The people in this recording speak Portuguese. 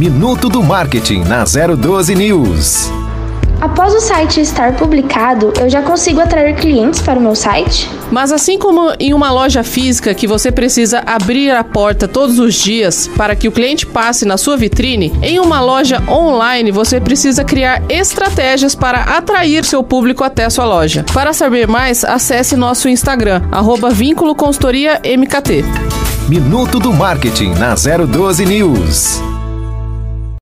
Minuto do Marketing na 012 News. Após o site estar publicado, eu já consigo atrair clientes para o meu site? Mas assim como em uma loja física que você precisa abrir a porta todos os dias para que o cliente passe na sua vitrine, em uma loja online você precisa criar estratégias para atrair seu público até a sua loja. Para saber mais, acesse nosso Instagram, arroba Vínculo Consultoria Minuto do Marketing na 012 News.